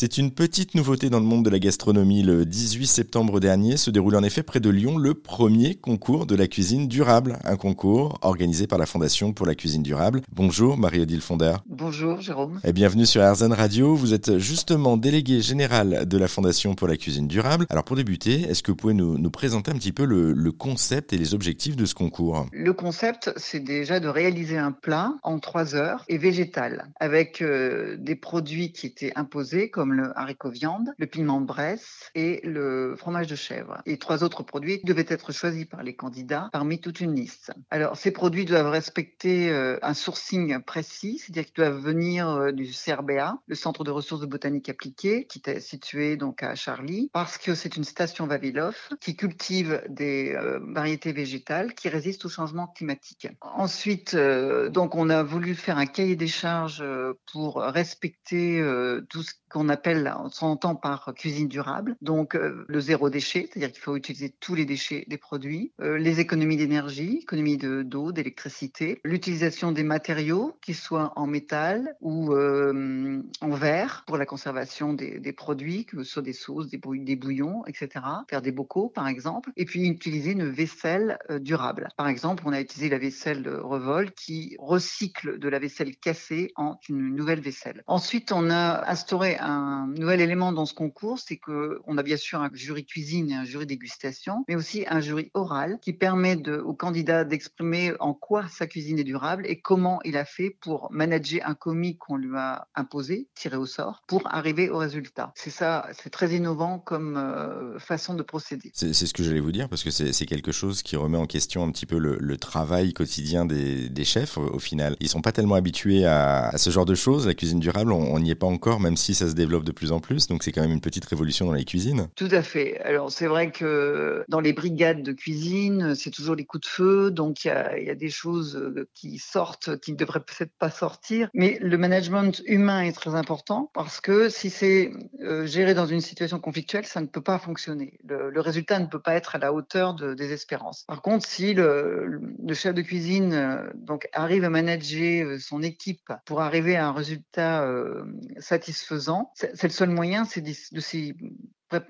C'est une petite nouveauté dans le monde de la gastronomie. Le 18 septembre dernier se déroule en effet près de Lyon le premier concours de la cuisine durable, un concours organisé par la Fondation pour la cuisine durable. Bonjour Marie-Odile Fonder. Bonjour Jérôme. Et bienvenue sur RZN Radio. Vous êtes justement délégué général de la Fondation pour la cuisine durable. Alors pour débuter, est-ce que vous pouvez nous, présenter un petit peu le, concept et les objectifs de ce concours? Le concept, c'est déjà de réaliser un plat en trois heures et végétal avec euh, des produits qui étaient imposés comme le haricot viande, le piment de Bresse et le fromage de chèvre. Et trois autres produits devaient être choisis par les candidats parmi toute une liste. Alors, ces produits doivent respecter euh, un sourcing précis, c'est-à-dire qu'ils doivent venir euh, du CRBA, le Centre de ressources de botanique appliquée, qui est situé donc à Charlie, parce que c'est une station Vavilov qui cultive des euh, variétés végétales qui résistent au changement climatique. Ensuite, donc, on a voulu faire un cahier des charges pour respecter tout ce qu'on appelle, on s'entend par cuisine durable, donc euh, le zéro déchet, c'est-à-dire qu'il faut utiliser tous les déchets des produits, euh, les économies d'énergie, économies d'eau, d'électricité, l'utilisation des matériaux, qu'ils soient en métal ou euh, en verre pour la conservation des, produits, que ce soit des sauces, des, des bouillons, etc. Faire des bocaux, par exemple, et puis utiliser une vaisselle durable. Par exemple, on a utilisé la vaisselle de Revol qui recycle de la vaisselle cassée en une nouvelle vaisselle. Ensuite, on a instauré un nouvel élément dans ce concours, c'est que on a bien sûr un jury cuisine et un jury dégustation, mais aussi un jury oral qui permet de, au candidat d'exprimer en quoi sa cuisine est durable et comment il a fait pour manager un commis qu'on lui a imposé, tiré au sort, pour arriver au résultat. C'est ça, c'est très innovant comme euh, façon de procéder. C'est ce que j'allais vous dire parce que c'est quelque chose qui remet en question un petit peu le, travail quotidien des, chefs au, final. Ils sont pas tellement habitués à, à, ce genre de choses. La cuisine durable, on n'y est pas encore, même si ça se développe de plus en plus, donc c'est quand même une petite révolution dans les cuisines. Tout à fait. Alors c'est vrai que dans les brigades de cuisine, c'est toujours les coups de feu, donc il y a, des choses euh, qui sortent, qui ne devraient peut-être pas sortir. Mais le management humain est très important parce que si c'est euh, géré dans une situation conflictuelle, ça ne peut pas fonctionner. Le, résultat ne peut pas être à la hauteur de, des espérances. Par contre, si le, le chef de cuisine euh, donc arrive à manager son équipe pour arriver à un résultat satisfaisant, c'est le seul moyen, c'est de s'y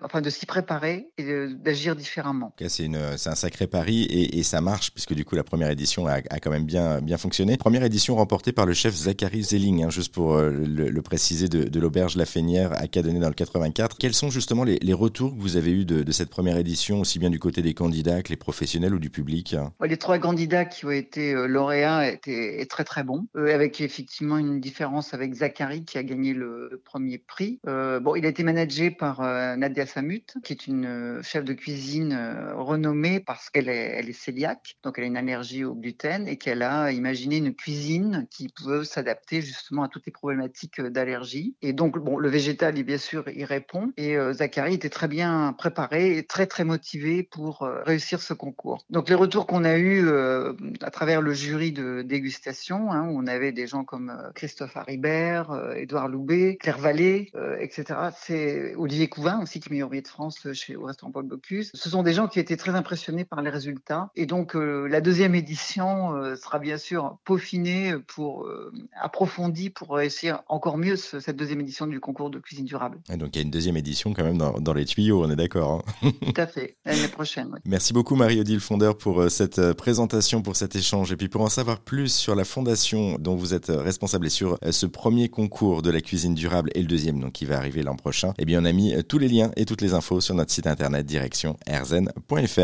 enfin de s'y préparer et d'agir différemment. c'est un sacré pari et, ça marche puisque du coup la première édition a, quand même bien, bien fonctionné. Première édition remportée par le chef Zachary Zelling, hein, juste pour euh, le, préciser, de, l'auberge La Fénière à Cadenet dans le 84. Quels sont justement les, retours que vous avez eus de, cette première édition, aussi bien du côté des candidats que les professionnels ou du public? Les trois candidats qui ont été euh, lauréats étaient très très bons, euh, avec effectivement une différence avec Zachary qui a gagné le, premier prix. bon, il a été managé par Nadia Samut, qui est une euh, chef de cuisine euh, renommée parce qu'elle est, elle cœliaque, donc elle a une allergie au gluten et qu'elle a imaginé une cuisine qui peut s'adapter justement à toutes les problématiques euh, d'allergie. Et donc, bon, le végétal, il, bien sûr, y répond. Et Zachary était très bien préparé et très, très motivé pour réussir ce concours. Donc, les retours qu'on a eus à travers le jury de dégustation, hein, où on avait des gens comme Christophe Haribert, Édouard Loubet, Claire Vallée, etc. C'est Olivier Couvin aussi qui meilleur billet de France euh, chez, au restaurant Paul Bocuse. Ce sont des gens qui étaient très impressionnés par les résultats. Et donc, euh, la deuxième édition euh, sera bien sûr peaufinée pour approfondie pour réussir encore mieux cette deuxième édition du concours de cuisine durable. Et donc, il y a une deuxième édition quand même dans, les tuyaux, on est d'accord. Hein Tout à fait, l'année prochaine. Merci beaucoup, Marie-Odile Fondeur, pour cette présentation, pour cet échange. Et puis, pour en savoir plus sur la fondation dont vous êtes responsable et sur ce premier concours de la cuisine durable et le deuxième, donc qui va arriver l'an prochain, eh bien, on a mis tous les liens et toutes les infos sur notre site internet direction rzn.fr.